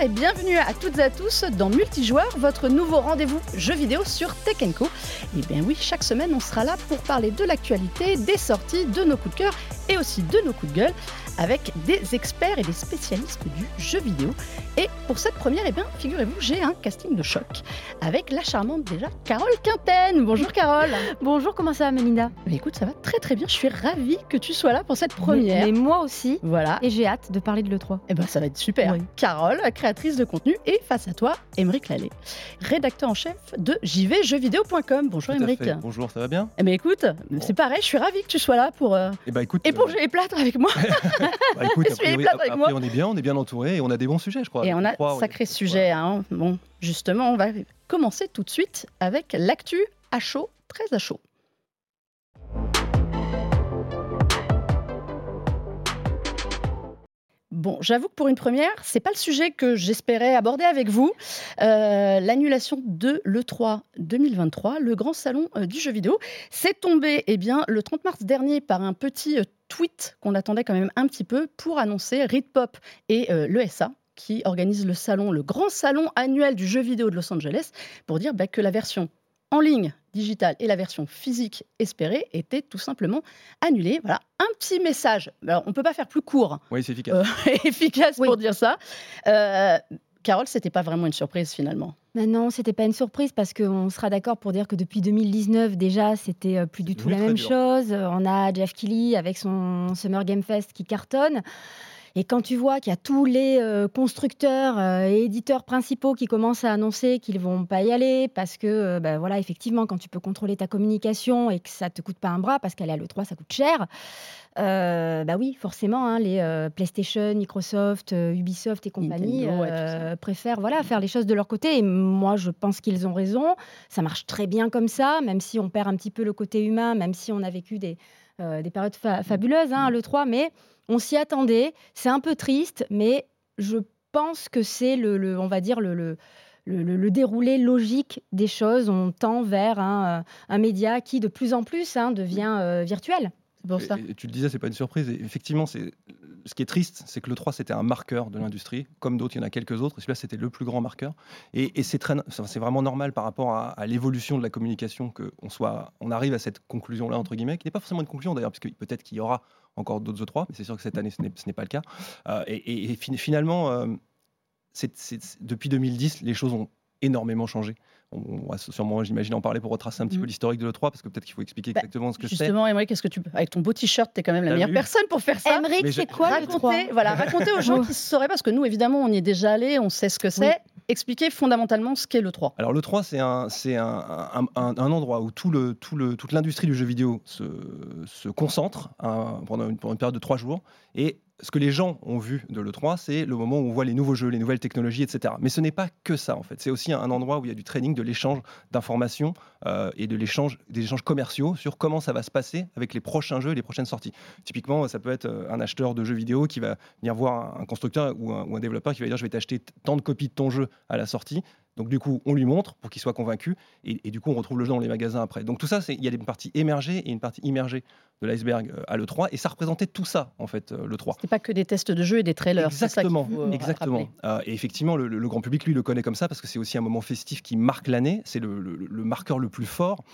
et bienvenue à toutes et à tous dans Multijoueur, votre nouveau rendez-vous jeu vidéo sur Tech Co. Et bien oui, chaque semaine on sera là pour parler de l'actualité, des sorties, de nos coups de cœur et aussi de nos coups de gueule avec des experts et des spécialistes du jeu vidéo. Et pour cette première, eh bien, figurez-vous, j'ai un casting de choc avec la charmante déjà Carole Quinten. Bonjour Carole. Bonjour, comment ça va Melinda Mais écoute, ça va très très bien. Je suis ravie que tu sois là pour cette première. Mais, moi aussi. Voilà. Et j'ai hâte de parler de l'E3. Eh ben, ça va être super. Carole, créatrice de contenu, et face à toi, Émeric Lallet, rédacteur en chef de jvjeuxvideo.com. Bonjour Émeric. Bonjour, ça va bien? Eh ben écoute, c'est pareil, je suis ravie que tu sois là pour euh, eh ben, écoute, éponger les plâtres avec moi. bah, écoute, on est bien, on est bien entouré et on a des bons sujets, je crois. Et on a un sacré sujet. Hein. Bon, justement, on va commencer tout de suite avec l'actu à chaud, très à chaud. Bon, j'avoue que pour une première, c'est pas le sujet que j'espérais aborder avec vous. Euh, l'annulation de l'E3 2023, le grand salon euh, du jeu vidéo, c'est tombé eh bien, le 30 mars dernier par un petit euh, tweet qu'on attendait quand même un petit peu pour annoncer Ritpop et l'ESA, qui organise le salon, le grand salon annuel du jeu vidéo de Los Angeles, pour dire bah, que la version en ligne digitale et la version physique espérée étaient tout simplement annulées. Voilà, un petit message. Alors, on ne peut pas faire plus court. Oui, c'est efficace. Euh, efficace pour dire ça. Euh, Carole, c'était pas vraiment une surprise finalement. Non, non, c'était pas une surprise parce qu'on sera d'accord pour dire que depuis 2019 déjà, c'était euh, plus du tout la même chose. On a Jeff Keighley avec son Summer Game Fest qui cartonne. Et quand tu vois qu'il y a tous les euh, constructeurs euh, et éditeurs principaux qui commencent à annoncer qu'ils vont pas y aller parce que, euh, bah, voilà, effectivement, quand tu peux contrôler ta communication et que ça te coûte pas un bras parce qu'aller à l'E3, ça coûte cher, bah oui, forcément, hein, les PlayStation, Microsoft, Ubisoft et compagnie préfèrent voilà, faire les choses de leur côté. Et moi, je pense qu'ils ont raison. Ça marche très bien comme ça, même si on perd un petit peu le côté humain, même si on a vécu des, des périodes fabuleuses hein, à l'E3, mais on s'y attendait. C'est un peu triste, mais je pense que c'est le, on va dire le, le le, déroulé logique des choses. On tend vers un, média qui, de plus en plus, hein, devient euh, virtuel. Et, tu le disais, c'est pas une surprise. effectivement, c'est ce qui est triste, c'est que le 3 c'était un marqueur de l'industrie, comme d'autres, il y en a quelques autres. Celui-là, c'était le plus grand marqueur. Et, c'est vraiment normal par rapport à, l'évolution de la communication qu'on soit, on arrive à cette conclusion-là entre guillemets, qui n'est pas forcément une conclusion d'ailleurs, puisque peut-être qu'il y aura encore d'autres E3, mais c'est sûr que cette année, ce n'est pas le cas. Euh, et, finalement, euh, depuis 2010, les choses ont énormément changé on va sûrement, j'imagine, en parler pour retracer un petit peu mm. l'historique de l'E3, parce que peut-être qu'il faut expliquer bah, exactement ce que c'est. Justement, Emery, qu'est-ce que tu Avec ton beau t-shirt, tu es quand même la meilleure personne pour faire ça? Emery, c'est quoi raconter, voilà, raconter aux gens qui sauraient, parce que nous, évidemment, on y est déjà allé, on sait ce que c'est. Expliquer fondamentalement ce qu'est le 3. Alors le 3, c'est un, un, un, un, endroit où tout le, tout le, toute l'industrie du jeu vidéo se, se concentre hein, pendant, une, pendant une période de trois jours et ce que les gens ont vu de l'E3, c'est le moment où on voit les nouveaux jeux, les nouvelles technologies, etc. Mais ce n'est pas que ça, en fait. C'est aussi un endroit où il y a du training, de l'échange d'informations euh, et de l'échange, des échanges commerciaux sur comment ça va se passer avec les prochains jeux et les prochaines sorties. Typiquement, ça peut être euh, un acheteur de jeux vidéo qui va venir voir un constructeur ou un, ou un développeur qui va dire je vais t'acheter tant de copies de ton jeu à la sortie. Donc du coup, on lui montre pour qu'il soit convaincu, et, du coup, on retrouve le jeu dans les magasins après. Donc tout ça, il y a une partie émergée et une partie immergée de l'iceberg euh, à l'E3, et ça représentait tout ça, en fait, euh, l'E3. C'était pas que des tests de jeu et des trailers. Exactement, ça euh, exactement. et effectivement, le, grand public, lui, le connaît comme ça, parce que c'est aussi un moment festif qui marque l'année, c'est le, marqueur le plus fort.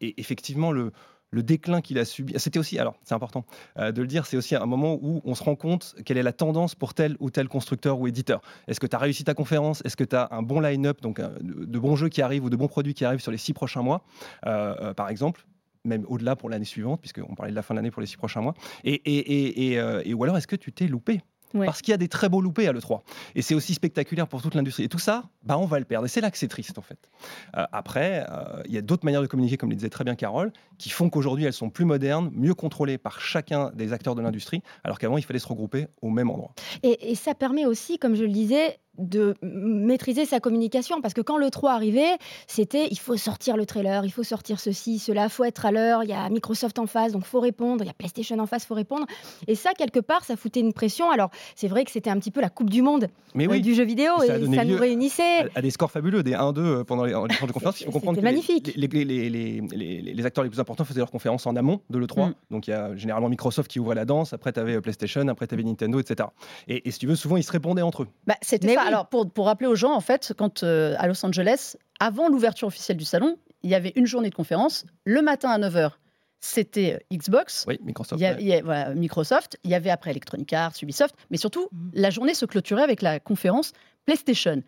et effectivement, le, le déclin qu'il a subi. C'était aussi, alors c'est important euh, de le dire, c'est aussi un moment où on se rend compte quelle est la tendance pour tel ou tel constructeur ou éditeur. Est-ce que tu as réussi ta conférence? Est-ce que tu as un bon line-up, donc euh, de, bons jeux qui arrivent ou de bons produits qui arrivent sur les six prochains mois, euh, par exemple même au-delà pour l'année suivante, puisqu'on parlait de la fin de l'année pour les six prochains mois? Et, ou alors, est-ce que tu t'es loupé? Parce qu'il y a des très beaux loupés à l'E3. Et c'est aussi spectaculaire pour toute l'industrie. Et tout ça, bah, on va le perdre. Et c'est là que c'est triste, en fait. Euh, après, euh, il y a d'autres manières de communiquer, comme le disait très bien Carole, qui font qu'aujourd'hui, elles sont plus modernes, mieux contrôlées par chacun des acteurs de l'industrie, alors qu'avant, il fallait se regrouper au même endroit. Et, et ça permet aussi, comme je le disais, de maîtriser sa communication parce que quand le 3 arrivait, c'était il faut sortir le trailer, il faut sortir ceci, cela, faut être à l'heure, il y a Microsoft en face donc faut répondre, il y a PlayStation en face, faut répondre et ça quelque part ça foutait une pression. Alors, c'est vrai que c'était un petit peu la coupe du monde euh, du jeu vidéo et ça, nous réunissait à, des scores fabuleux, des 1-2 euh, pendant les, les de conférence, il faut comprendre que magnifique. Les, les, acteurs les plus importants faisaient leurs conférences en amont de l'E3. Mm. Donc il y a généralement Microsoft qui ouvrait la danse, après tu avais euh, PlayStation, après tu avais Nintendo, etc. Et, si tu veux, souvent ils se répondaient entre eux. Bah, c'était ça Alors, pour, pour rappeler aux gens, en fait, quand à Los Angeles, avant l'ouverture officielle du salon, il y avait une journée de conférence. Le matin à 9h, c'était euh, Xbox. Oui, Microsoft. Il y, a, voilà, Microsoft. Il y avait après Electronic Arts, Ubisoft. Mais surtout, mhm. la journée se clôturait avec la conférence PlayStation.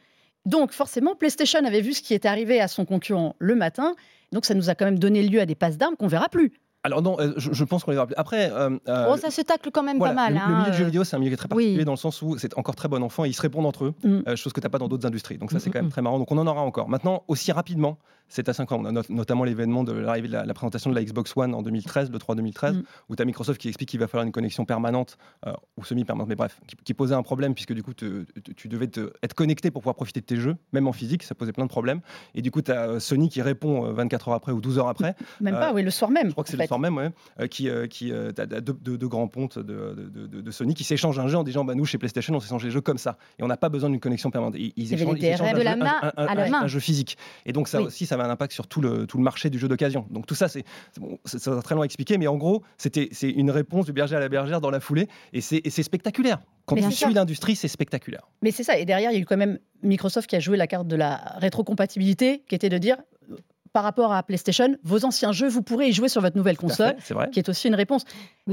Donc, forcément, PlayStation avait vu ce qui était arrivé à son concurrent le matin. Donc, ça nous a quand même donné lieu à des passes d'armes qu'on verra plus. Alors non, euh, je, pense qu'on les plus. Après, euh, euh, oh, ça se tacle quand même pas mal. Le, hein, le, milieu du jeu vidéo, c'est un milieu qui est très particulier dans le sens où c'est encore très bon enfant et ils se répondent entre eux, mm. chose que tu n'as pas dans d'autres industries. Donc ça, c'est mm, quand même mm, très marrant. Donc on en aura encore. Maintenant, aussi rapidement, c'est assez incroyable. On a notamment l'événement de l'arrivée de la, présentation de la Xbox One en 2013, le 3 2013, où tu as Microsoft qui explique qu'il va falloir une connexion permanente ou semi-permanente, mais bref, qui, posait un problème puisque du coup, tu devais être connecté pour pouvoir profiter de tes jeux, même en physique, ça posait plein de problèmes. Et du coup, tu as Sony qui répond 24 heures après ou 12 heures après. Même pas, oui, le soir même. Je crois que c'est le même, ouais qui, euh, qui euh, deux, grands pontes de, de, Sony qui s'échangent un jeu en disant bah, nous chez PlayStation on s'échange les jeux comme ça et on n'a pas besoin d'une connexion permanente. Ils, ils échangent, ils échangent de la main à la main. un jeu physique. Et donc ça aussi ça avait un impact sur tout le, tout le marché du jeu d'occasion. Donc tout ça c'est bon, très long à expliquer, mais en gros c'était c'est une réponse du berger à la bergère dans la foulée et c'est spectaculaire. Quand tu suis l'industrie, c'est spectaculaire. Mais c'est ça. Et derrière, il y a eu quand même Microsoft qui a joué la carte de la rétrocompatibilité, qui était de dire par rapport à PlayStation, vos anciens jeux, vous pourrez y jouer sur votre nouvelle console, qui est aussi une réponse.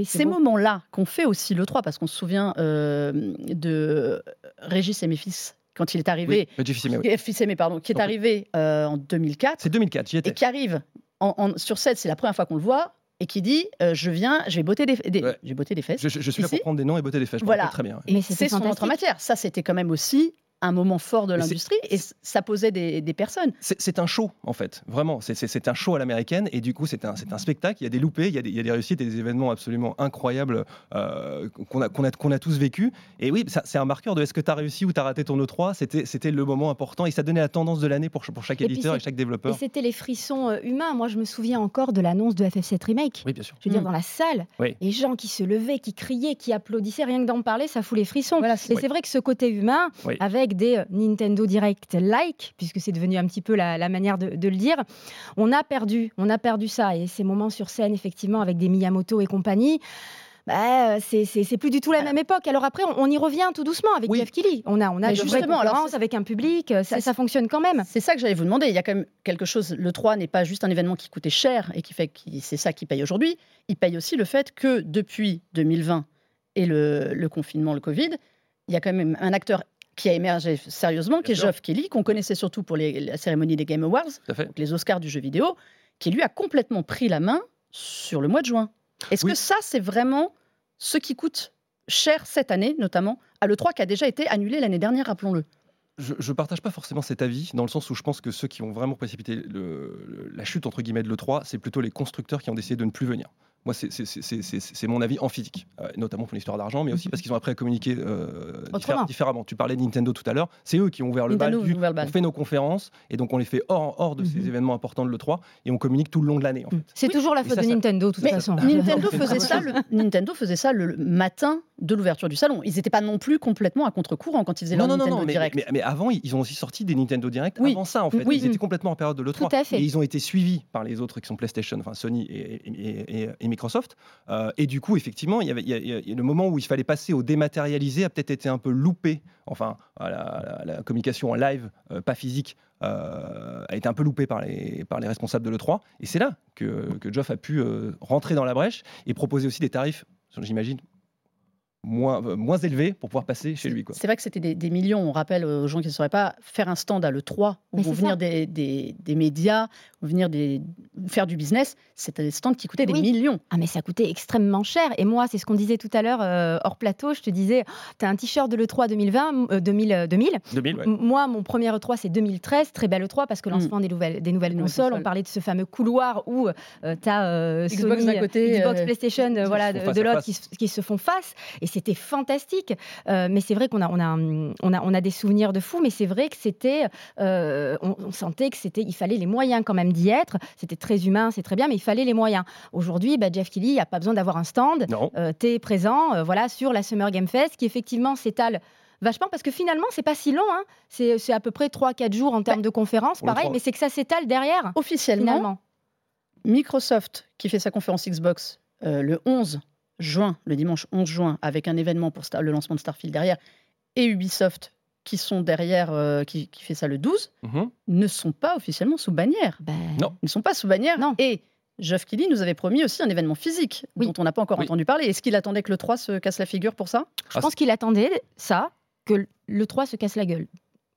Ces moments-là qu'on fait aussi le 3, parce qu'on se souvient euh, de Régis et mes fils quand il est arrivé, oui, pardon, qui est arrivé euh, en 2004. C'est 2004, j'y étais. Et qui arrive en, sur 7, c'est la première fois qu'on le voit, et qui dit euh, je viens, je vais botter des, des, botter des fesses. Je, suis là pour prendre des noms et botter des fesses. voilà. très bien. Mais c'est son autre matière. Ça, c'était quand même aussi un moment fort de l'industrie et ça posait des, personnes. C'est un show, en fait, vraiment. C'est un show à l'américaine et du coup, c'est un, un, spectacle. Il y a des loupés, il y a des, il y a des réussites et des événements absolument incroyables euh, qu'on a, a, qu'on a, tous vécu. Et oui, c'est un marqueur de est-ce que tu as réussi ou tu as raté ton E3. C'était le moment important et ça donnait la tendance de l'année pour, pour chaque éditeur et, chaque développeur. Et c'était les frissons euh, humains. Moi, je me souviens encore de l'annonce de FF7 Remake. Oui, bien sûr. Je veux dire, mm. dans la salle, les gens qui se levaient, qui criaient, qui applaudissaient, rien que d'en parler, ça fout les frissons. et c'est vrai que ce côté humain, avec des euh, Nintendo Nintendo Direct like, puisque c'est devenu un petit peu la, manière de, le dire, on a perdu, on a perdu ça. Et ces moments sur scène, effectivement, avec des Miyamoto et compagnie, bah, c'est plus du tout la même époque. Alors après, on, y revient tout doucement avec Jeff Kelly. On a, on a justement alors avec un public, ça, ça fonctionne quand même. C'est ça que j'allais vous demander. Il y a quand même quelque chose. Le 3 n'est pas juste un événement qui coûtait cher et qui fait que c'est ça qui paye aujourd'hui. Il paye aussi le fait que depuis 2020 et le, le confinement, le Covid, il y a quand même un acteur qui a émergé sérieusement, qui est Geoff Kelly, qu'on connaissait surtout pour les, la cérémonie des Game Awards, les Oscars du jeu vidéo, qui lui a complètement pris la main sur le mois de juin. Est-ce que ça, c'est vraiment ce qui coûte cher cette année, notamment à l'E3 qui a déjà été annulé l'année dernière, rappelons-le? Je ne partage pas forcément cet avis, dans le sens où je pense que ceux qui ont vraiment précipité la chute entre guillemets de l'E3, c'est plutôt les constructeurs qui ont décidé de ne plus venir. Moi, c'est mon avis en physique, euh, notamment pour l'histoire d'argent, mais aussi mhm. parce qu'ils ont appris à communiquer euh, différemment. Tu parlais de Nintendo tout à l'heure, c'est eux qui ont ouvert le bal. On fait nos conférences et donc on les fait hors, hors de ces mhm. événements importants de l'E3 et on communique tout le long de l'année. En mhm. C'est toujours la faute de Nintendo, de toute façon. Nintendo faisait, ça le, Nintendo faisait ça le matin de l'ouverture du salon. Ils n'étaient pas non plus complètement à contre-courant quand ils faisaient leur Nintendo Direct. Mais, mais, avant, ils ont aussi sorti des Nintendo Direct avant ça, en fait. Ils étaient complètement en période de l'E3. Et ils ont été suivis par les autres qui sont PlayStation, enfin Sony et, et Microsoft. Euh, et du coup, effectivement, le moment où il fallait passer au dématérialisé a peut-être été un peu loupé. Enfin, la, communication en live, euh, pas physique, euh, a été un peu loupé par les, par les responsables de l'E3. Et c'est là que, que Geoff a pu rentrer dans la brèche et proposer aussi des tarifs, j'imagine, moins, euh, moins élevé pour pouvoir passer chez lui. C'est vrai que c'était des, millions. On rappelle aux gens qui ne sauraient pas faire un stand à l'E3 où vont venir des, des, médias, venir des, faire du business. C'était des stands qui coûtaient des millions. Ah, mais ça coûtait extrêmement cher. Et moi, c'est ce qu'on disait tout à l'heure euh, hors plateau. Je te disais, tu as un t-shirt de l'E3 2020, 2000. 2000. Moi, mon premier E3, c'est 2013. Très belle E3 parce que mm. lancement des nouvelles, des nouvelles consoles. On parlait de ce fameux couloir où euh, tu as Xbox Sony, côté, Xbox, PlayStation, voilà, de, l'autre qui, qui, se font face. Et c'était fantastique. Euh, mais c'est vrai qu'on a, on a, on a, on a des souvenirs de fou, mais c'est vrai que c'était, euh, on, sentait que c'était, il fallait les moyens quand même d'y être. C'était très humain, c'est très bien, mais il fallait les moyens. Aujourd'hui, bah, Jeff Kelly, il n'y a pas besoin d'avoir un stand. Euh, tu es présent, voilà, sur la Summer Game Fest, qui effectivement s'étale vachement parce que finalement c'est pas si long hein. c'est à peu près 3-4 jours en termes bah, de conférences pareil mais c'est que ça s'étale derrière officiellement Microsoft qui fait sa conférence Xbox le 11 juin, le dimanche 11 juin, avec un événement pour le lancement de Starfield derrière, et Ubisoft qui sont derrière, euh, qui, fait ça le 12, mhm. ne sont pas officiellement sous bannière. Ben... Non. Ils ne sont pas sous bannière. Non. Et Geoff Kelly nous avait promis aussi un événement physique dont on n'a pas encore entendu parler. Est-ce qu'il attendait que le 3 se casse la figure pour ça? Je pense qu'il attendait ça, que le 3 se casse la gueule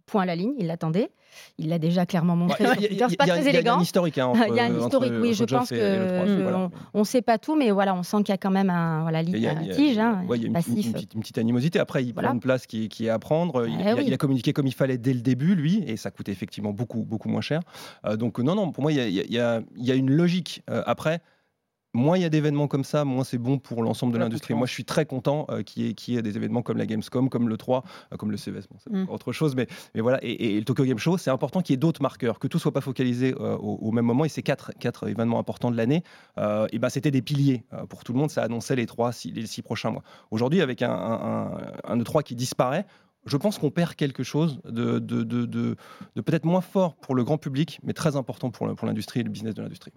point à la ligne, il l'attendait. Il l'a déjà clairement montré sur Twitter. C'est pas très élégant. Il y a un historique. Hein, il y a un historique, oui. Je pense que on ne sait pas tout, mais voilà, on sent qu'il y a quand même un voilà, tige, il y a une, petite, animosité. Après, il prend une place qui, est à prendre. Il, a, communiqué comme il fallait dès le début, lui, et ça coûtait effectivement beaucoup, beaucoup moins cher. donc non, non, pour moi, il y a, une logique. après, moins il y a d'événements comme ça, moins c'est bon pour l'ensemble de l'industrie. Moi, je suis très content euh, qu'il y, ait des événements comme la Gamescom, comme le 3, euh, comme le CES, bon, c'est mm. autre chose, mais, mais voilà. Et, le Tokyo Game Show, c'est important qu'il y ait d'autres marqueurs, que tout soit pas focalisé euh, au, même moment. Et ces quatre, quatre événements importants de l'année, et ben, c'était des piliers pour tout le monde. Ça annonçait les trois, six, les six prochains mois. Aujourd'hui, avec un, un, E3 qui disparaît, je pense qu'on perd quelque chose de, de, de, de peut-être moins fort pour le grand public, mais très important pour l'industrie et le business de l'industrie.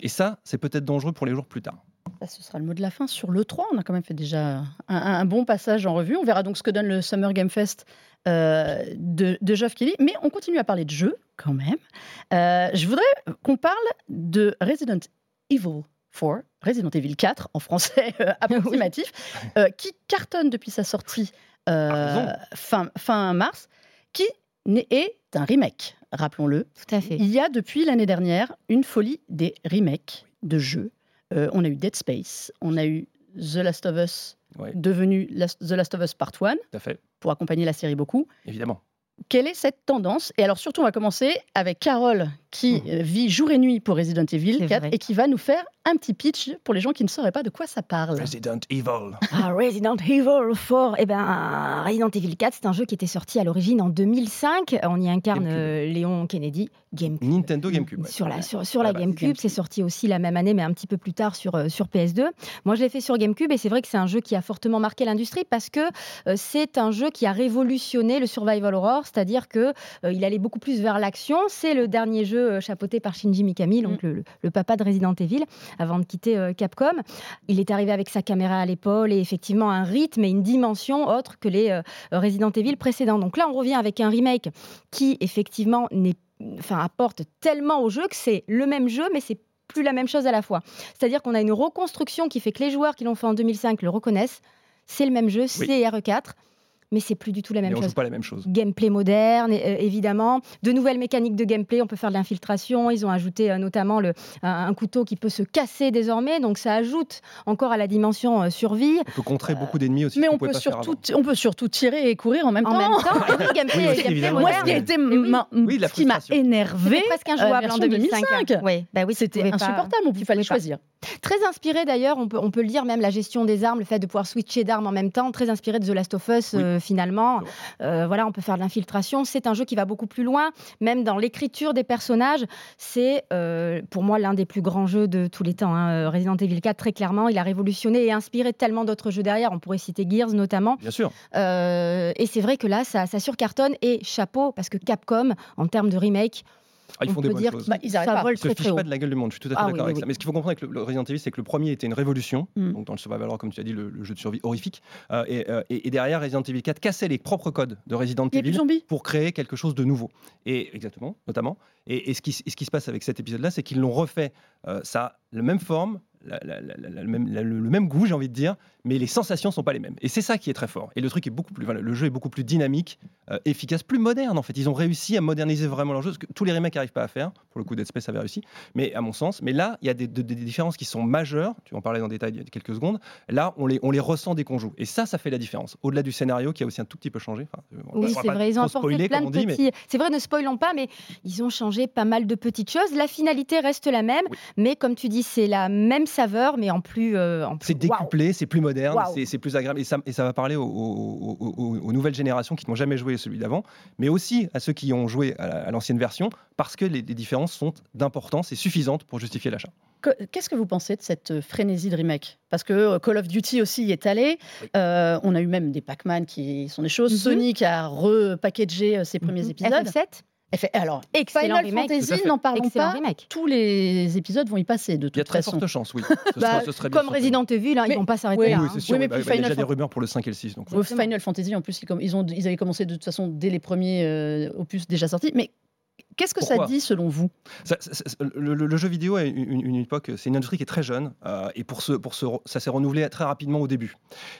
Et ça, c'est peut-être dangereux pour les jours plus tard. Bah, ce sera le mot de la fin sur le 3. On a quand même fait déjà un, bon passage en revue. On verra donc ce que donne le Summer Game Fest euh, de, de Geoff Kelly. Mais on continue à parler de jeux quand même. Euh, je voudrais qu'on parle de Resident Evil 4, Resident Evil 4 en français euh, approximatif, qui cartonne depuis sa sortie fin, fin mars, qui est un remake rappelons-le. Tout à fait. Il y a depuis l'année dernière une folie des remakes de jeux. Euh, on a eu Dead Space, on a eu The Last of Us, devenu The Last of Us Part 1, pour accompagner la série beaucoup. Évidemment. Quelle est cette tendance? Et alors surtout, on va commencer avec Carole, qui mmh. vit jour et nuit pour Resident Evil 4 et qui va nous faire un petit pitch pour les gens qui ne sauraient pas de quoi ça parle. Resident Evil. Ah, Resident Evil 4. Eh ben, Resident Evil 4, c'est un jeu qui était sorti à l'origine en 2005. On y incarne euh, Léon Kennedy, GameCube. Nintendo GameCube. Sur la, sur, sur la GameCube, c'est sorti aussi la même année, mais un petit peu plus tard sur, euh, sur PS2. Moi, je l'ai fait sur GameCube et c'est vrai que c'est un jeu qui a fortement marqué l'industrie parce que euh, c'est un jeu qui a révolutionné le survival horror, c'est-à-dire que il allait beaucoup plus vers l'action. C'est le dernier jeu chapeauté par Shinji Mikami, donc mm. le, le, papa de Resident Evil avant de quitter euh, Capcom. Il est arrivé avec sa caméra à l'épaule et effectivement un rythme et une dimension autre que les euh, Resident Evil précédents. Donc là, on revient avec un remake qui effectivement n'est enfin apporte tellement au jeu que c'est le même jeu mais c'est plus la même chose à la fois. C'est-à-dire qu'on a une reconstruction qui fait que les joueurs qui l'ont fait en 2005 le reconnaissent. C'est le même jeu, c'est RE4 mais c'est plus du tout la même chose. pas la même chose. Gameplay moderne, euh, évidemment. De nouvelles mécaniques de gameplay, on peut faire de l'infiltration. Ils ont ajouté euh, notamment le, un, couteau qui peut se casser désormais, donc ça ajoute encore à la dimension euh, survie. On peut contrer beaucoup d'ennemis aussi. Mais on peut, surtout, on peut surtout tirer et courir en même temps. En même temps, oui, gameplay, gameplay Moi, ce qui, a été qui m'a énervé, presque injouable en 2005. Oui, bah oui, c'était insupportable. Il fallait choisir. Très inspiré d'ailleurs, on peut, on peut lire même la gestion des armes, le fait de pouvoir switcher d'armes en même temps, très inspiré de The Last of Us euh, finalement. Euh, voilà, on peut faire de l'infiltration. C'est un jeu qui va beaucoup plus loin, même dans l'écriture des personnages. C'est euh, pour moi l'un des plus grands jeux de tous les temps. Hein. Resident Evil 4, très clairement, il a révolutionné et inspiré tellement d'autres jeux derrière. On pourrait citer Gears notamment. Bien sûr. et c'est vrai que là, ça, ça surcartonne et chapeau parce que Capcom, en termes de remake, ah, ils font des bonnes choses. Bah, ils ça pas. Vole très, se fichent pas de la gueule du monde. Je suis tout à fait ah d'accord avec ça. Mais ce qu'il faut comprendre avec le, Resident Evil, c'est que le premier était une révolution. Mm. Donc dans le survival horror, comme tu as dit, le, jeu de survie horrifique. Euh, euh, et, et, derrière, Resident Evil 4 cassait les propres codes de Resident Evil pour créer quelque chose de nouveau. Et exactement, notamment. Et, ce, qui, ce, qui, se passe avec cet épisode-là, c'est qu'ils l'ont refait. Euh, ça a la même forme, le même goût, j'ai envie de dire, mais les sensations sont pas les mêmes. Et c'est ça qui est très fort. Et le truc est beaucoup plus, le jeu est beaucoup plus dynamique, euh, efficace, plus moderne en fait. Ils ont réussi à moderniser vraiment leur jeu, ce que tous les remakes n'arrivent pas à faire. Pour le coup, Dead Space avait réussi, mais à mon sens. Mais là, il y a des, différences qui sont majeures. Tu en parlais dans détail il y a quelques secondes. Là, on les, on les ressent dès qu'on joue. Et ça, ça fait la différence. Au-delà du scénario qui a aussi un tout petit peu changé. Euh, oui, c'est vrai. Ils ont apporté plein de petits. C'est vrai, ne spoilons pas, mais ils ont changé pas mal de petites choses. La finalité reste la même, mais comme tu dis, c'est la même saveur, mais en plus. Euh, c'est découplé, c'est plus moderne, c'est plus agréable. Et ça, et ça va parler aux, nouvelles générations qui n'ont jamais joué celui d'avant, mais aussi à ceux qui ont joué à l'ancienne version, parce que les, différences sont d'importance et suffisantes pour justifier l'achat. Qu'est-ce que vous pensez de cette frénésie de remake? Parce que euh, Call of Duty aussi y est allé. Euh, on a eu même des Pac-Man qui sont des choses. Mhm. Sonic a repackagé ses premiers mhm. épisodes. FF7 alors, excellent Final Fantasy, n'en parlons pas. Tous les épisodes vont y passer de toute façon. Il y a très forte chance, oui. Bah, comme Resident Evil, hein, ils vont pas s'arrêter là. Oui, c'est sûr. mais bah, il y a déjà des rumeurs pour le 5 et le 6. Donc, Final Fantasy, en plus, ils, ont, ils avaient commencé de toute façon dès les premiers euh, opus déjà sortis. Mais Qu'est-ce que ça dit selon vous? Le, jeu vidéo est une, époque, c'est une industrie qui est très jeune euh, et pour ce, pour ce, ça s'est renouvelé très rapidement au début.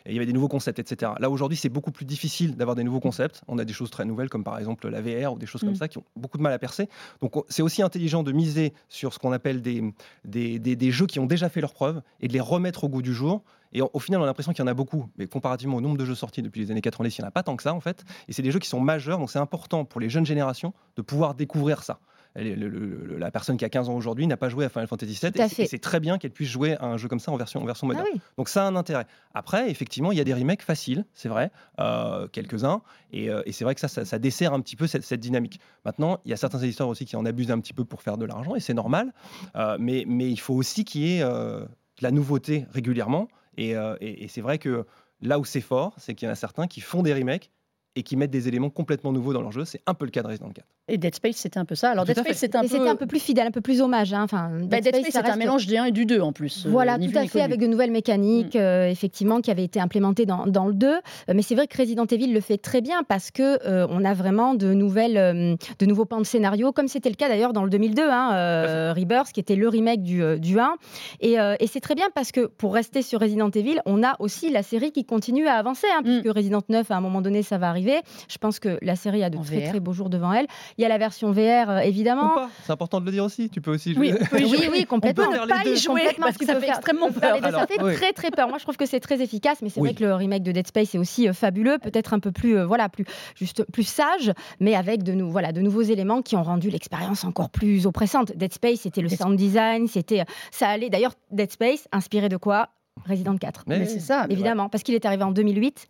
Et il y avait des nouveaux concepts, etc. Là aujourd'hui, c'est beaucoup plus difficile d'avoir des nouveaux concepts. On a des choses très nouvelles comme par exemple la VR ou des choses comme mm. ça qui ont beaucoup de mal à percer. Donc c'est aussi intelligent de miser sur ce qu'on appelle des des, des, des jeux qui ont déjà fait leurs preuves et de les remettre au goût du jour et au final, on a l'impression qu'il y en a beaucoup, mais comparativement au nombre de jeux sortis depuis les années 90, il n'y en a pas tant que ça en fait. Et c'est des jeux qui sont majeurs, donc c'est important pour les jeunes générations de pouvoir découvrir ça. la personne qui a 15 ans aujourd'hui n'a pas joué à Final Fantasy VII et c'est très bien qu'elle puisse jouer à un jeu comme ça en version, en version moderne. Ah donc ça a un intérêt. Après, effectivement, il y a des remakes faciles, c'est vrai, euh, quelques-uns, euh, et, c'est vrai que ça, ça, dessert un petit peu cette, dynamique. Maintenant, il y a certains éditeurs aussi qui en abusent un petit peu pour faire de l'argent, et c'est normal, euh, mais, mais, il faut aussi qu'il y ait de la nouveauté régulièrement. Euh, et, c'est vrai que là où c'est fort, c'est qu'il y en a certains qui font des remakes et qui mettent des éléments complètement nouveaux dans leur jeu. C'est un peu le cas de Resident 4. Et Dead Space, c'était un peu ça. Alors, Dead Space, c'était un, peu... un peu plus fidèle, un peu plus hommage. Hein. Enfin, bah, Dead, Space, c'est un mélange du 1 et du 2 en plus. Euh, voilà, tout à fait, avec de nouvelles mécaniques, mm. euh, effectivement, qui avaient été implémentées dans, dans le 2. Euh, mais c'est vrai que Resident Evil le fait très bien parce que on a vraiment de, nouvelles, de nouveaux pans de scénario, comme c'était le cas d'ailleurs dans le 2002, hein, Rebirth, qui était le remake du, du 1. Et, et c'est très bien parce que pour rester sur Resident Evil, on a aussi la série qui continue à avancer, hein, mm. puisque Resident 9, à un moment donné, ça va arriver. Je pense que la série a de très très beaux jours devant elle. Il y a la version VR euh, évidemment. C'est important de le dire aussi. Tu peux aussi jouer. Oui, oui, oui, complètement. On peut pas y jouer parce que ça fait extrêmement peur. ça fait très très peur. Moi, je trouve que c'est très efficace, mais c'est vrai que le remake de Dead Space est aussi euh, fabuleux, peut-être un peu plus, euh, voilà, plus juste plus sage, mais avec de, voilà, de nouveaux éléments qui ont rendu l'expérience encore plus oppressante. Dead Space, c'était le sound design, c'était, ça allait. D'ailleurs, Dead Space, inspiré de quoi? Resident 4. Mais c'est ça, évidemment, parce qu'il est arrivé en 2008,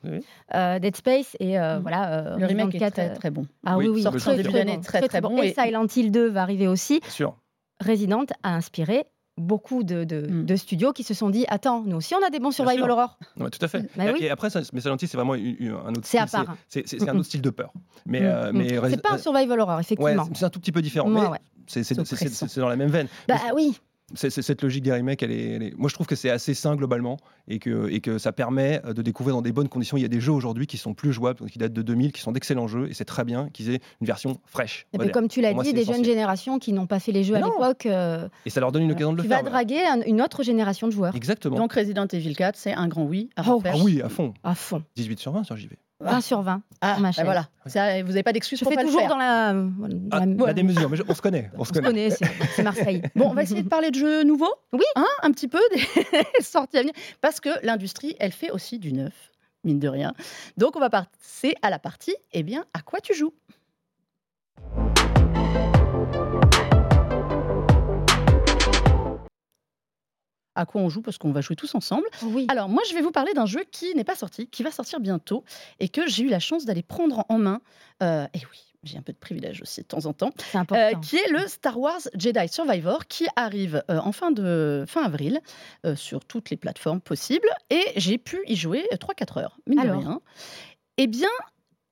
euh, Dead Space et euh, mm. voilà. Euh, le remake 4 est très, très bon. Ah oui, oui, très, très, très, très, bon. Et, Silent Hill 2 va arriver aussi. Sûr. Resident a inspiré beaucoup de, mm. de, studios qui se sont dit attends nous aussi on a des bons survival horror ouais, tout à fait bah et, après mais Silent Hill c'est vraiment un autre style c'est un autre style de peur mais, mm. mais c'est pas un survival horror effectivement c'est un tout petit peu différent mais c'est dans la même veine bah oui cette logique des remakes, elle est, moi je trouve que c'est assez sain globalement et que, et que ça permet euh, de découvrir dans des bonnes conditions. Il y a des jeux aujourd'hui qui sont plus jouables, qui datent de 2000, qui sont d'excellents jeux et c'est très bien qu'ils aient une version fraîche. Et comme tu l'as dit, des jeunes générations qui n'ont pas fait les jeux à l'époque. Euh, et ça leur donne une occasion de le faire. Tu vas draguer une autre génération de joueurs. Exactement. Donc Resident Evil 4, c'est un grand oui à oh, Ah oui, à fond. À fond. 18 sur 20 sur JV. 20 sur 20. Ah, bah voilà. vous n'avez pas d'excuse pour fais pas toujours le faire. dans la. Dans ah, la... démesure, mais on se connaît. On se connaît, c'est Marseille. Bon, on va essayer de parler de jeux nouveaux. Oui. Hein, un petit peu des sorties à venir. Parce que l'industrie, elle fait aussi du neuf, mine de rien. Donc, on va passer à la partie, eh bien, à quoi tu joues? À quoi on joue parce qu'on va jouer tous ensemble. Oui. Alors moi je vais vous parler d'un jeu qui n'est pas sorti, qui va sortir bientôt et que j'ai eu la chance d'aller prendre en main. Euh, et oui, j'ai un peu de privilège aussi de temps en temps. C'est important. Euh, qui est le Star Wars Jedi Survivor qui arrive euh, en fin, de, fin avril sur toutes les plateformes possibles et j'ai pu y jouer 3-4 heures, mine Alors. de rien. Eh bien,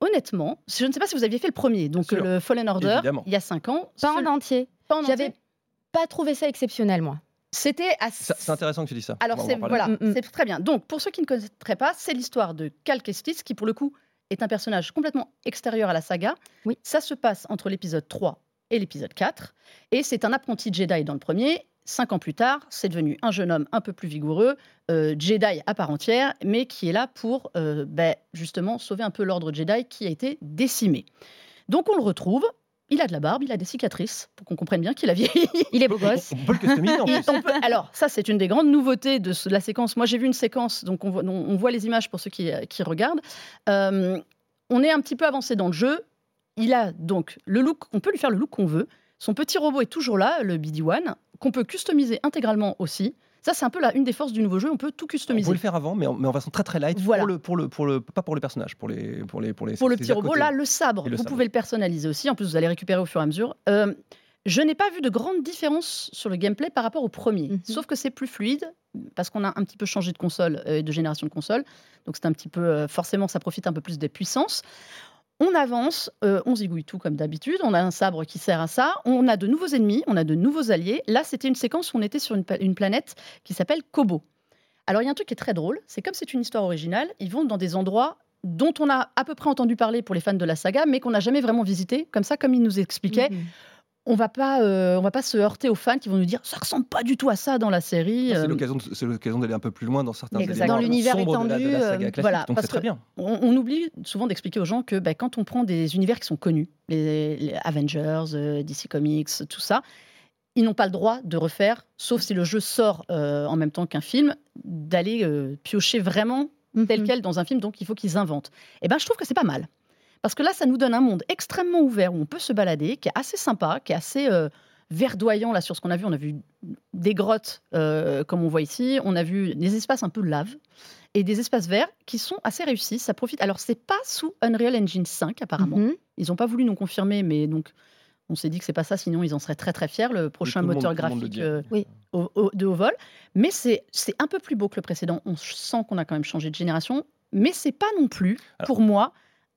honnêtement, je ne sais pas si vous aviez fait le premier, donc le Fallen Order, il y a 5 ans. Pas en entier. J'avais pas trouvé ça exceptionnel, moi. C'était assez... C'est intéressant que tu dis ça. Alors, c'est voilà, mm, mm. c'est très bien. Donc, pour ceux qui ne connaîtraient pas, c'est l'histoire de Cal Kestis, qui, pour le coup, est un personnage complètement extérieur à la saga. Oui. Ça se passe entre l'épisode 3 et l'épisode 4. Et c'est un apprenti Jedi dans le premier. Cinq ans plus tard, c'est devenu un jeune homme un peu plus vigoureux, euh, Jedi à part entière, mais qui est là pour euh, ben, justement sauver un peu l'ordre Jedi qui a été décimé. Donc on le retrouve il a de la barbe, il a des cicatrices, pour qu'on comprenne bien qu'il a vieilli. il est beau gosse. On peut le customiser en plus. alors, ça, c'est une des grandes nouveautés de, la séquence. Moi, j'ai vu une séquence, donc on voit, on voit, les images pour ceux qui, regardent. Euh, on est un petit peu avancé dans le jeu. Il a donc le look, on peut lui faire le look qu'on veut. Son petit robot est toujours là, le BD-1, qu'on peut customiser intégralement aussi. Ça, c'est un peu la, une des forces du nouveau jeu. On peut tout customiser. On peut le faire avant, mais en, mais en façon très très light. Voilà. Pour le, pour le, pour le, pas pour les personnages, pour les, pour les, pour les. Pour le petit robot, là, le sabre. vous pouvez le personnaliser aussi. En plus, vous allez récupérer au fur et à mesure. Euh, je n'ai pas vu de grande différence sur le gameplay par rapport au premier, mhm. sauf que c'est plus fluide parce qu'on a un petit peu changé de console euh, et de génération de console. Donc c'est un petit peu euh, forcément ça profite un peu plus des puissances. On avance, euh, on zigouille tout comme d'habitude, on a un sabre qui sert à ça, on a de nouveaux ennemis, on a de nouveaux alliés. Là, c'était une séquence où on était sur une, planète qui s'appelle Kobo. Alors, il y a un truc qui est très drôle, c'est comme c'est une histoire originale, ils vont dans des endroits dont on a à peu près entendu parler pour les fans de la saga, mais qu'on n'a jamais vraiment visité, comme ça, comme ils nous expliquaient. Mhm on va pas, euh, on va pas se heurter aux fans qui vont nous dire ça ressemble pas du tout à ça dans la série. C'est euh. l'occasion, c'est l'occasion d'aller un peu plus loin dans certains Dans l'univers étendu, euh, voilà, donc c'est très bien. On, oublie souvent d'expliquer aux gens que bah, quand on prend des univers qui sont connus, les, Avengers, DC Comics, tout ça, ils n'ont pas le droit de refaire, sauf si le jeu sort en même temps qu'un film, d'aller piocher vraiment tel mhm. quel dans un film. Donc il faut qu'ils inventent. Et eh ben je trouve que c'est pas mal. Parce que là, ça nous donne un monde extrêmement ouvert où on peut se balader, qui est assez sympa, qui est assez euh, verdoyant là sur ce qu'on a vu. On a vu des grottes, euh, comme on voit ici. On a vu des espaces un peu lave et des espaces verts qui sont assez réussis. Ça profite. Alors, c'est pas sous Unreal Engine 5 apparemment. Mhm. Ils n'ont pas voulu nous confirmer, mais donc on s'est dit que c'est pas ça, sinon ils en seraient très très fiers. Le prochain moteur graphique euh, de haut vol, mais c'est un peu plus beau que le précédent. On sent qu'on a quand même changé de génération, mais c'est pas non plus pour moi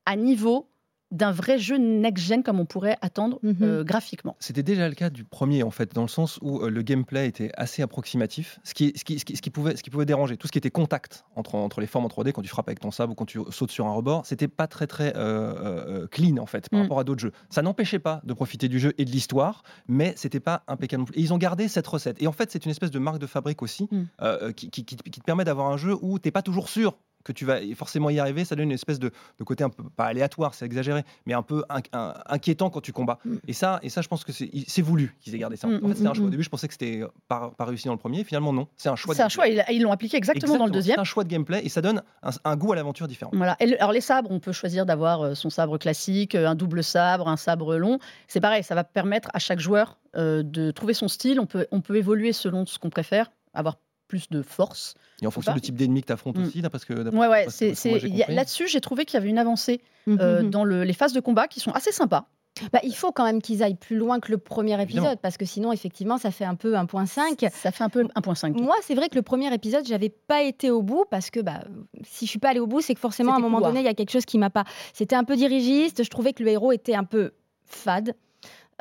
à niveau d'un vrai jeu next-gen comme on pourrait attendre mhm. euh, graphiquement. C'était déjà le cas du premier, en fait, dans le sens où euh, le gameplay était assez approximatif, ce qui, ce, qui, ce, qui, pouvait, ce qui pouvait déranger. Tout ce qui était contact entre, entre les formes en 3D, quand tu frappes avec ton sabre ou quand tu sautes sur un rebord, c'était pas très très euh, clean, en fait, par mm. rapport à d'autres jeux. Ça n'empêchait pas de profiter du jeu et de l'histoire, mais c'était pas impeccable. Et ils ont gardé cette recette. Et en fait, c'est une espèce de marque de fabrique aussi, mm. qui, qui, te permet d'avoir un jeu où tu n'es pas toujours sûr que tu vas forcément y arriver, ça donne une espèce de, côté un peu, pas aléatoire, c'est exagéré, mais un peu inquiétant quand tu combats. Mm. Et, ça, et ça, je pense que c'est voulu qu'ils aient gardé ça. Mm, en fait, c'était un mm, choix. Au début, je pensais que c'était pas, pas, réussi dans le premier, finalement, non. C'est un choix. C'est un choix, ils l'ont appliqué exactement, dans le deuxième. C'est un choix de gameplay et ça donne un, goût à l'aventure différent. Voilà. Et alors, les sabres, on peut choisir d'avoir euh, son sabre classique, euh, un double sabre, un sabre long. C'est pareil, ça va permettre à chaque joueur euh, de trouver son style. On peut, on peut évoluer selon ce qu'on préfère, avoir plus de force. Et en fonction du type d'ennemi que tu affrontes mm. aussi, parce que. Ouais, ouais, là-dessus, j'ai trouvé qu'il y avait une avancée mm-hmm. euh, dans les phases de combat qui sont assez sympas. Bah, il faut quand même qu'ils aillent plus loin que le premier épisode, parce que sinon, effectivement, ça fait un peu 1.5. Ça fait un peu 1.5. Moi, c'est vrai que le premier épisode, j'avais pas été au bout, parce que bah, si je suis pas allée au bout, c'est que forcément, à un moment donné, il y a quelque chose qui m'a pas. C'était un peu dirigiste, je trouvais que le héros était un peu fade.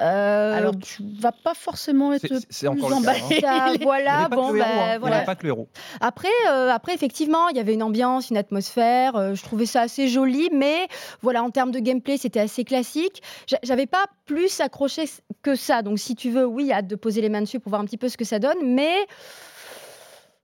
Euh, Alors, tu vas pas forcément être c'est, plus emballé. Hein. voilà, bon, bah, hein. voilà. pas que le héros. Après, euh, après, effectivement, il y avait une ambiance, une atmosphère. Euh, je trouvais ça assez joli, mais voilà, en termes de gameplay, c'était assez classique. J'avais pas plus accroché que ça. Donc, si tu veux, oui, hâte de poser les mains dessus pour voir un petit peu ce que ça donne, mais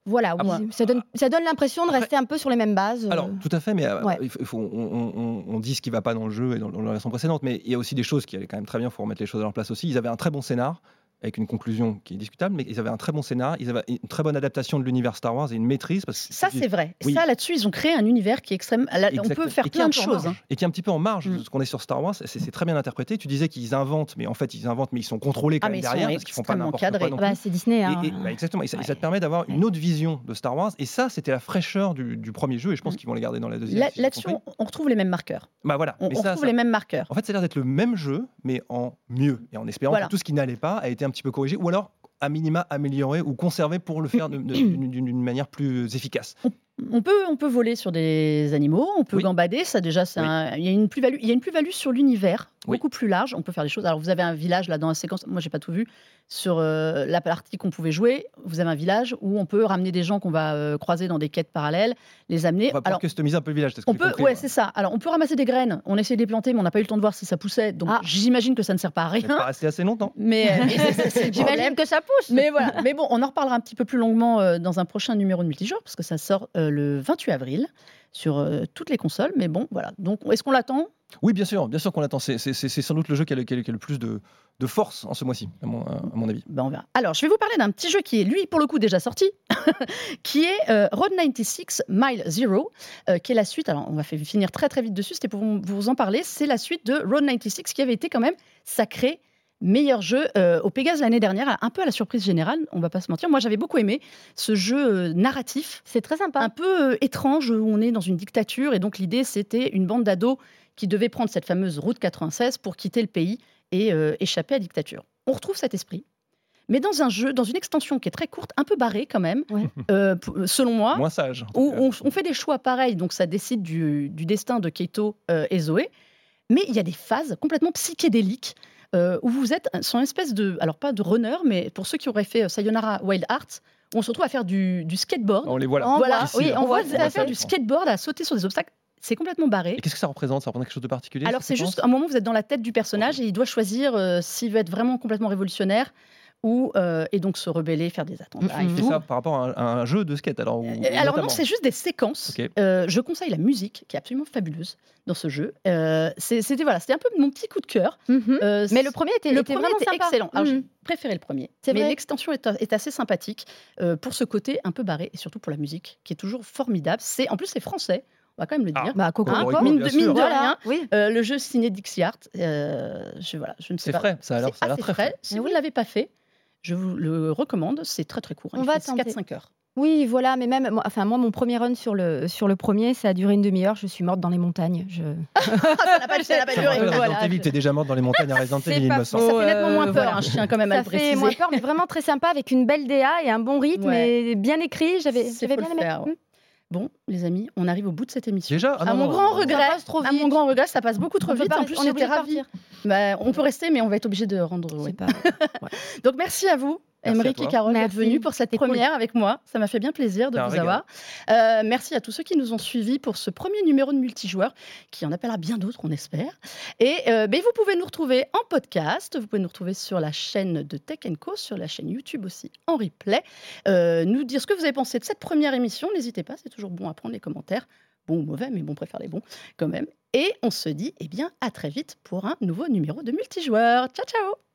voilà, ah ça donne, ça donne l'impression de rester un peu sur les mêmes bases. Alors, euh. tout à fait, mais euh, il faut, on, dit ce qui ne va pas dans le jeu et dans, dans la version précédente, mais il y a aussi des choses qui allaient quand même très bien, il faut remettre les choses à leur place aussi. Ils avaient un très bon scénar, avec une conclusion qui est discutable, mais ils avaient un très bon scénar, ils avaient une très bonne adaptation de l'univers Star Wars et une maîtrise. Parce que ça, c'est vrai. Ça, là-dessus, ils ont créé un univers qui est extrême. On peut faire plein de choses. Hein. Et qui est un petit peu en marge de mm. ce qu'on est sur Star Wars. C'est très bien interprété. Tu disais qu'ils inventent, mais en fait, ils inventent, mais ils sont contrôlés quand ah, même derrière, parce qu'ils font pas n'importe quoi. Bah, c'est Disney. Hein. Bah, exactement. Et ça, te permet d'avoir une autre vision de Star Wars. Et ça, c'était la fraîcheur du, premier jeu, et je pense mm. qu'ils vont les garder dans la deuxième. Là-dessus, on retrouve les mêmes marqueurs. Bah voilà. On, retrouve les mêmes marqueurs. En fait, ça a l'air d'être le même jeu, mais en mieux, et en espérant que tout ce qui n'allait pas a été un petit peu corrigé, ou alors à minima améliorer ou conserver pour le faire d'une manière plus efficace. On peut, on peut voler sur des animaux, on peut gambader, ça déjà, il y a une plus-value, il y a une plus-value sur l'univers, beaucoup plus large. On peut faire des choses. Alors vous avez un village là dans la séquence, moi j'ai pas tout vu sur euh, la partie qu'on pouvait jouer. Vous avez un village où on peut ramener des gens qu'on va euh, croiser dans des quêtes parallèles, les amener. On va pouvoir customiser un peu le village. on peut, ouais, c'est ça. Alors on peut ramasser des graines. On essaie de les planter, mais on n'a pas eu le temps de voir si ça poussait. Donc ah. j'imagine que ça ne sert pas à rien. Pas rester assez longtemps. Mais euh, j'imagine que ça pousse. Mais voilà. Mais bon, on en reparlera un petit peu plus longuement dans un prochain numéro de multijoueur parce que ça sort le 28 avril sur toutes les consoles. Mais bon, voilà. Donc, est-ce qu'on l'attend? Oui, bien sûr, bien sûr qu'on l'attend. C'est sans doute le jeu qui a le, le plus de, de, force en ce mois-ci, à mon, à mon avis. Ben on verra. Alors, je vais vous parler d'un petit jeu qui est, lui, pour le coup, déjà sorti, qui est euh, Road 96 Mile Zero, euh, qui est la suite. Alors, on va finir très très vite dessus, c'était pour vous en parler. C'est la suite de Road 96 qui avait été quand même sacré meilleur jeu euh, au Pégase l'année dernière, un peu à la surprise générale, on va pas se mentir. Moi, j'avais beaucoup aimé ce jeu euh, narratif. C'est très sympa. Un peu euh, étrange, où on est dans une dictature, et donc l'idée, c'était une bande d'ados qui devait prendre cette fameuse route 96 pour quitter le pays et échapper à la dictature. On retrouve cet esprit. Mais dans un jeu, dans une extension qui est très courte, un peu barrée quand même, selon moi. Moins sage. Où on, fait des choix pareils, donc ça décide du, du destin de Keito et Zoé mais il y a des phases complètement psychédéliques euh, où vous êtes sur une espèce de, alors pas de runner, mais pour ceux qui auraient fait Sayonara Wild Hearts, on se retrouve à faire du, skateboard. On les voit là. voilà, oui, on, voit, à faire du skateboard, à sauter sur des obstacles. C'est complètement barré. Et qu'est-ce que ça représente? Ça représente quelque chose de particulier Alors c'est juste un moment où vous êtes dans la tête du personnage et il doit choisir s'il veut être vraiment complètement révolutionnaire ou euh, et donc se rebeller, faire des attentats. C'est ça par rapport à un, jeu de skate alors euh, Alors non, c'est juste des séquences. Euh, je conseille la musique qui est absolument fabuleuse dans ce jeu. c'était voilà, c'était un peu mon petit coup de cœur. Mhm. mais le premier était, le était premier était excellent. Alors, j'ai mhm. préféré le premier, mais l'extension est, est, assez sympathique pour ce côté un peu barré et surtout pour la musique qui est toujours formidable. C'est en plus c'est français on va quand même le ah. dire. bah, Coco, hein, mine, de, mine de rien. Oui. le jeu signé Dixie Art, je, voilà, je ne sais pas. C'est frais, ça a l'air très frais. Si vous ne l'avez pas fait, je vous le recommande, c'est très très court. On va 4-5 heures. Oui, voilà, mais même, enfin moi, mon premier run sur le sur le premier, ça a duré une demi-heure. Je suis morte dans les montagnes. Je... ça n'a pas, ça pas duré. Resident Evil, t'es déjà morte dans les montagnes à Resident Evil, il me semble. Ça fait nettement moins peur. Hein, je tiens quand même à le préciser. Ça fait moins peur, mais vraiment très sympa avec une belle DA et un bon rythme et bien écrit. J'avais, bien aimé. Faire, Bon, les amis, on arrive au bout de cette émission. Déjà ah À mon grand regret, à mon grand regret, ça passe beaucoup trop vite. En plus, on était ravis. Bah, on peut rester, mais on va être obligé de rendre. Pas... Donc, merci à vous. Émeric et Carole d'être venus pour cette première avec moi. Ça m'a fait bien plaisir de vous avoir. Euh, merci à tous ceux qui nous ont suivis pour ce premier numéro de multijoueur, qui en appellera bien d'autres, on espère. Et euh, ben, vous pouvez nous retrouver en podcast, vous pouvez nous retrouver sur la chaîne de Tech Co, sur la chaîne YouTube aussi en replay. Euh, nous dire ce que vous avez pensé de cette première émission. N'hésitez pas, c'est toujours bon à prendre les commentaires. Bon ou mauvais, mais bon, on préfère les bons quand même. Et on se dit eh bien, à très vite pour un nouveau numéro de multijoueur. Ciao, ciao